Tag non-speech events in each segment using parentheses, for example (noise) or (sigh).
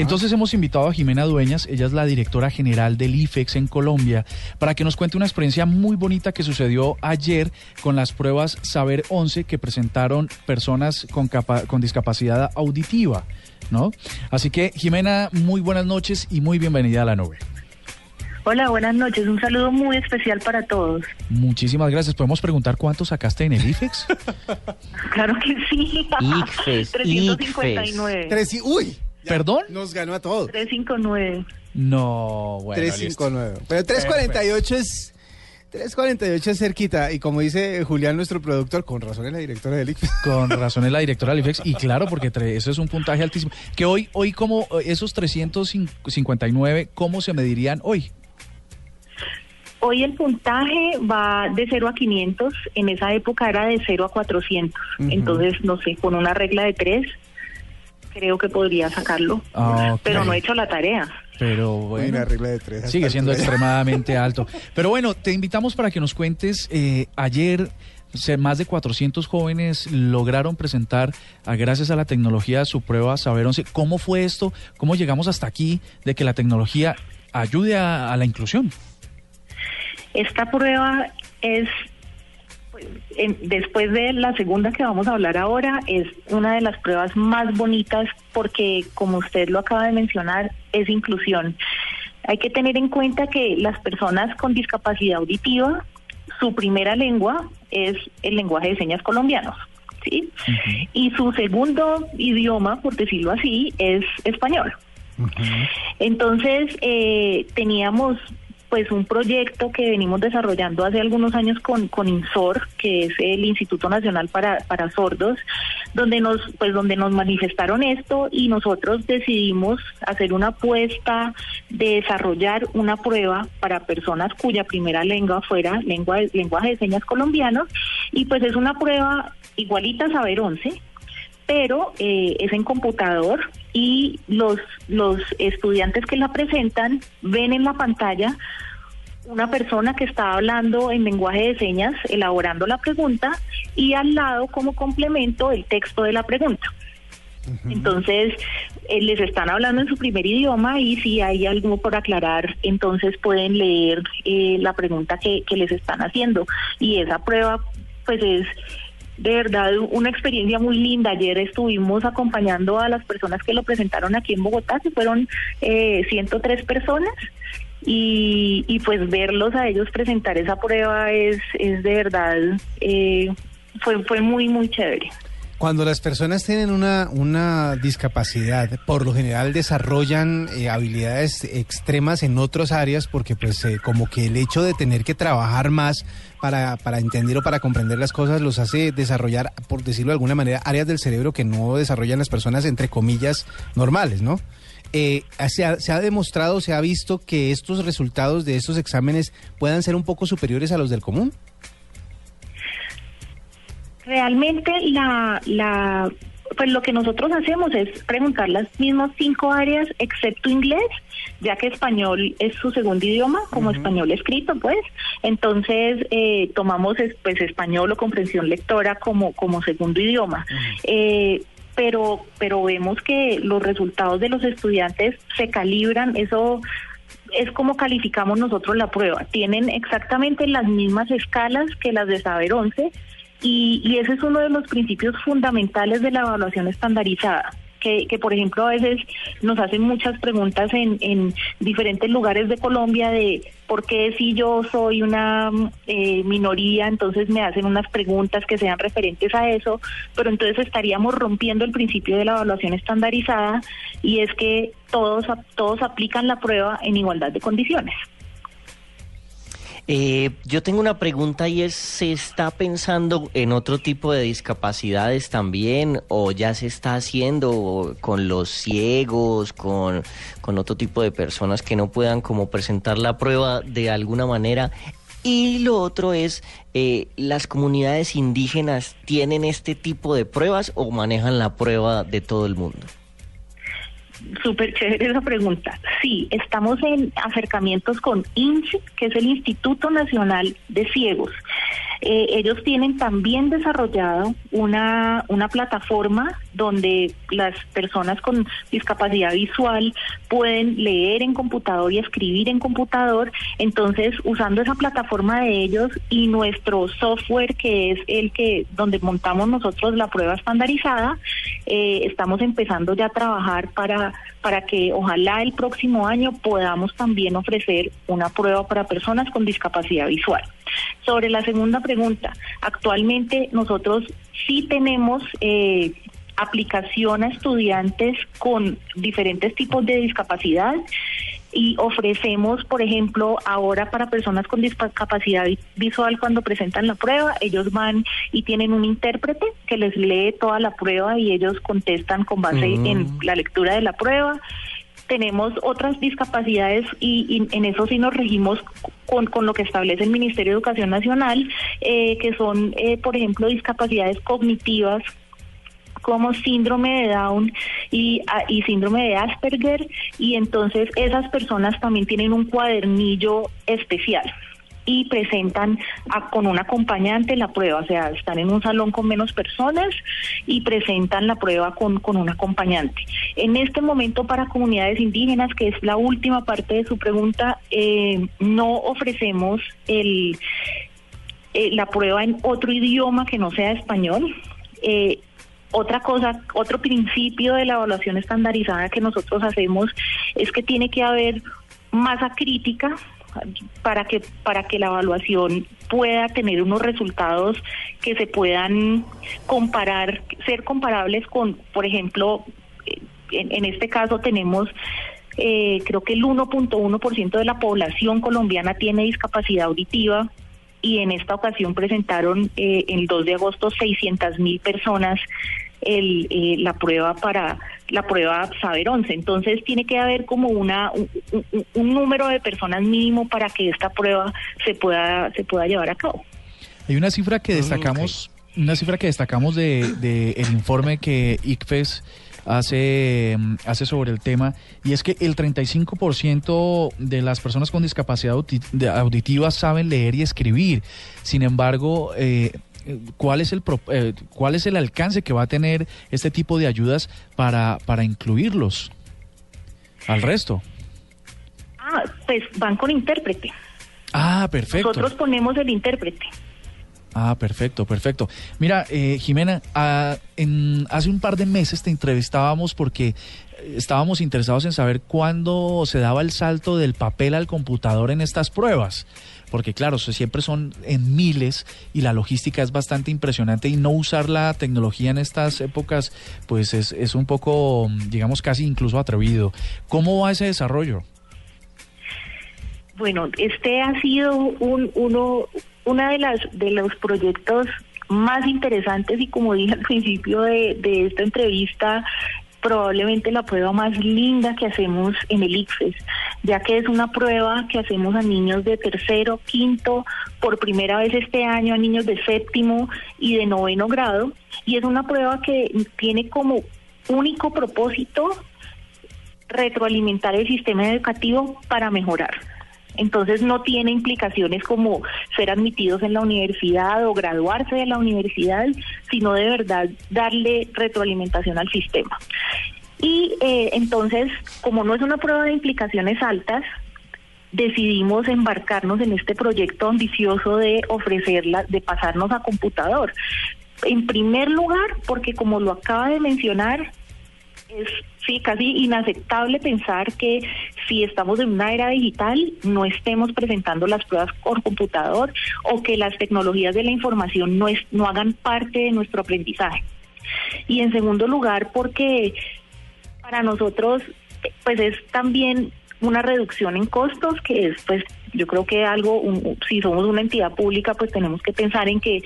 Entonces hemos invitado a Jimena Dueñas, ella es la directora general del IFEX en Colombia, para que nos cuente una experiencia muy bonita que sucedió ayer con las pruebas Saber 11 que presentaron personas con, con discapacidad auditiva, ¿no? Así que Jimena, muy buenas noches y muy bienvenida a la nube. Hola, buenas noches. Un saludo muy especial para todos. Muchísimas gracias. ¿Podemos preguntar cuánto sacaste en el IFEX? (laughs) claro que sí. IFEX. (laughs) 359. Tres uy. ¿Perdón? Nos ganó a todos. 359. No, bueno. 359. Pero 348 es... 348 es cerquita y como dice Julián, nuestro productor, con razón es la directora del IFEX. (laughs) Con razón es la directora del IFEX y claro, porque eso es un puntaje altísimo. Que hoy, hoy como esos 359, ¿cómo se medirían hoy? Hoy el puntaje va de 0 a 500, en esa época era de 0 a 400, entonces no sé, con una regla de 3 creo que podría sacarlo, ah, pero no he hecho la tarea. Pero bueno, regla de tres sigue siendo extremadamente (laughs) alto. Pero bueno, te invitamos para que nos cuentes, eh, ayer más de 400 jóvenes lograron presentar, gracias a la tecnología, su prueba Saber 11. ¿Cómo fue esto? ¿Cómo llegamos hasta aquí de que la tecnología ayude a la inclusión? Esta prueba es, después de la segunda que vamos a hablar ahora, es una de las pruebas más bonitas porque, como usted lo acaba de mencionar, es inclusión. Hay que tener en cuenta que las personas con discapacidad auditiva, su primera lengua es el lenguaje de señas colombianos. ¿sí? Y su segundo idioma, por decirlo así, es español. Entonces, eh, teníamos pues un proyecto que venimos desarrollando hace algunos años con, con INSOR, que es el Instituto Nacional para, para Sordos, donde nos, pues donde nos manifestaron esto y nosotros decidimos hacer una apuesta de desarrollar una prueba para personas cuya primera lengua fuera lengua, lenguaje de señas colombiano, y pues es una prueba igualita a Saber 11, pero eh, es en computador y los, los estudiantes que la presentan ven en la pantalla una persona que está hablando en lenguaje de señas, elaborando la pregunta, y al lado como complemento el texto de la pregunta. Entonces, eh, les están hablando en su primer idioma y si hay algo por aclarar, entonces pueden leer eh, la pregunta que, que les están haciendo. Y esa prueba, pues es de verdad una experiencia muy linda. Ayer estuvimos acompañando a las personas que lo presentaron aquí en Bogotá, que fueron eh, 103 personas. Y, y, pues verlos a ellos presentar esa prueba es, es de verdad, eh, fue, fue muy, muy chévere. Cuando las personas tienen una, una discapacidad, por lo general desarrollan eh, habilidades extremas en otras áreas porque pues eh, como que el hecho de tener que trabajar más para, para entender o para comprender las cosas los hace desarrollar, por decirlo de alguna manera, áreas del cerebro que no desarrollan las personas entre comillas normales, ¿no? Eh, se, ha, se, ha, demostrado, se ha visto que estos resultados de estos exámenes puedan ser un poco superiores a los del común. Realmente la, la, pues lo que nosotros hacemos es preguntar las mismas cinco áreas excepto inglés, ya que español es su segundo idioma, como español escrito, pues. Entonces eh, tomamos pues español o comprensión lectora como como segundo idioma. eh, pero pero vemos que los resultados de los estudiantes se calibran, eso es como calificamos nosotros la prueba. Tienen exactamente las mismas escalas que las de Saber 11 y, ese es uno de los principios fundamentales de la evaluación estandarizada. Que, que, por ejemplo a veces nos hacen muchas preguntas en, en diferentes lugares de Colombia de por qué si yo soy una eh, minoría, entonces me hacen unas preguntas que sean referentes a eso, pero entonces estaríamos rompiendo el principio de la evaluación estandarizada y es que todos, todos aplican la prueba en igualdad de condiciones. Eh, yo tengo una pregunta y es, ¿se está pensando en otro tipo de discapacidades también o ya se está haciendo con los ciegos, con, con otro tipo de personas que no puedan como presentar la prueba de alguna manera? Y lo otro es, eh, ¿las comunidades indígenas tienen este tipo de pruebas o manejan la prueba de todo el mundo? Súper chévere esa pregunta. Sí, estamos en acercamientos con INCE, que es el Instituto Nacional de Ciegos. Eh, ellos tienen también desarrollado una, una plataforma donde las personas con discapacidad visual pueden leer en computador y escribir en computador. Entonces, usando esa plataforma de ellos y nuestro software, que es el que donde montamos nosotros la prueba estandarizada, eh, estamos empezando ya a trabajar para, para que ojalá el próximo año podamos también ofrecer una prueba para personas con discapacidad visual. Sobre la segunda pregunta, actualmente nosotros sí tenemos eh, aplicación a estudiantes con diferentes tipos de discapacidad y ofrecemos, por ejemplo, ahora para personas con discapacidad visual cuando presentan la prueba, ellos van y tienen un intérprete que les lee toda la prueba y ellos contestan con base mm. en la lectura de la prueba. Tenemos otras discapacidades y, en eso sí nos regimos con, con, lo que establece el Ministerio de Educación Nacional, eh, que son, eh, por ejemplo, discapacidades cognitivas como síndrome de Down y, y síndrome de Asperger y entonces esas personas también tienen un cuadernillo especial y presentan con un acompañante la prueba, o sea, están en un salón con menos personas y presentan la prueba con, con un acompañante. En este momento para comunidades indígenas, que es la última parte de su pregunta, eh, no ofrecemos el, eh, la prueba en otro idioma que no sea español. Eh, otra cosa, otro principio de la evaluación estandarizada que nosotros hacemos es que tiene que haber masa crítica para que para que la evaluación pueda tener unos resultados que se puedan comparar, ser comparables con, por ejemplo, en, este caso tenemos eh, creo que el 1.1% de la población colombiana tiene discapacidad auditiva y en esta ocasión presentaron eh, el 2 de agosto 600 mil personas el, eh, la prueba para la prueba Saber 11. Entonces tiene que haber como una un, número de personas mínimo para que esta prueba se pueda se pueda llevar a cabo. Hay una cifra que destacamos, una cifra que destacamos de, de el informe que ICFES hace, hace sobre el tema, y es que el 35% de las personas con discapacidad auditiva saben leer y escribir. Sin embargo, eh, ¿cuál, es el, eh, ¿cuál es el alcance que va a tener este tipo de ayudas para, para incluirlos al resto? Ah, pues van con intérprete. Ah, perfecto. Nosotros ponemos el intérprete. Ah, perfecto, perfecto. Mira, eh, Jimena, ah, en, hace un par de meses te entrevistábamos porque estábamos interesados en saber cuándo se daba el salto del papel al computador en estas pruebas. Porque claro, siempre son en miles y la logística es bastante impresionante y no usar la tecnología en estas épocas pues es, es un poco, digamos, casi incluso atrevido. ¿Cómo va ese desarrollo? Bueno, este ha sido un, uno, una de las de los proyectos más interesantes y como dije al principio de, de esta entrevista, probablemente la prueba más linda que hacemos en el ICFES, ya que es una prueba que hacemos a niños de tercero, quinto, por primera vez este año a niños de séptimo y de noveno grado, y es una prueba que tiene como único propósito retroalimentar el sistema educativo para mejorar. Entonces no tiene implicaciones como ser admitidos en la universidad o graduarse de la universidad, sino de verdad darle retroalimentación al sistema. Y eh, entonces, como no es una prueba de implicaciones altas, decidimos embarcarnos en este proyecto ambicioso de ofrecerla, de pasarnos a computador. En primer lugar, porque como lo acaba de mencionar, es sí, casi inaceptable pensar que si estamos en una era digital no estemos presentando las pruebas por computador o que las tecnologías de la información no, es, no hagan parte de nuestro aprendizaje. Y en segundo lugar, porque para nosotros pues es también una reducción en costos que es pues yo creo que algo si somos una entidad pública pues tenemos que pensar en que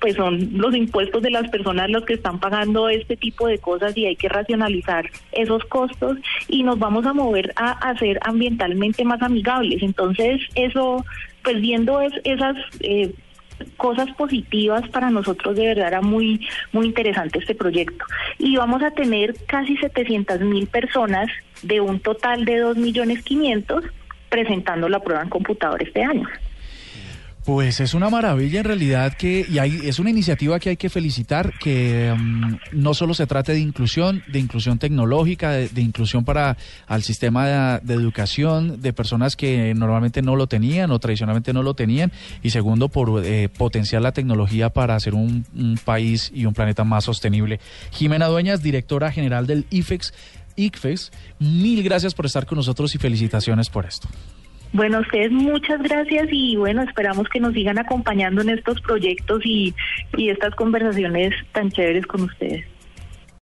pues son los impuestos de las personas los que están pagando este tipo de cosas y hay que racionalizar esos costos y nos vamos a mover a, hacer ambientalmente más amigables. Entonces eso pues viendo es, esas eh, cosas positivas para nosotros de verdad era muy muy interesante este proyecto y vamos a tener casi 700 mil personas de un total de 2 millones 500 presentando la prueba en computador este año. Pues es una maravilla en realidad que y hay, es una iniciativa que hay que felicitar que um, no solo se trate de inclusión, de inclusión tecnológica, de, inclusión para al sistema de, educación de personas que normalmente no lo tenían o tradicionalmente no lo tenían y segundo por eh, potenciar la tecnología para hacer un, un país y un planeta más sostenible. Jimena Dueñas, directora general del IFEX, ICFEX, mil gracias por estar con nosotros y felicitaciones por esto. Bueno, ustedes muchas gracias y bueno, esperamos que nos sigan acompañando en estos proyectos y, y estas conversaciones tan chéveres con ustedes.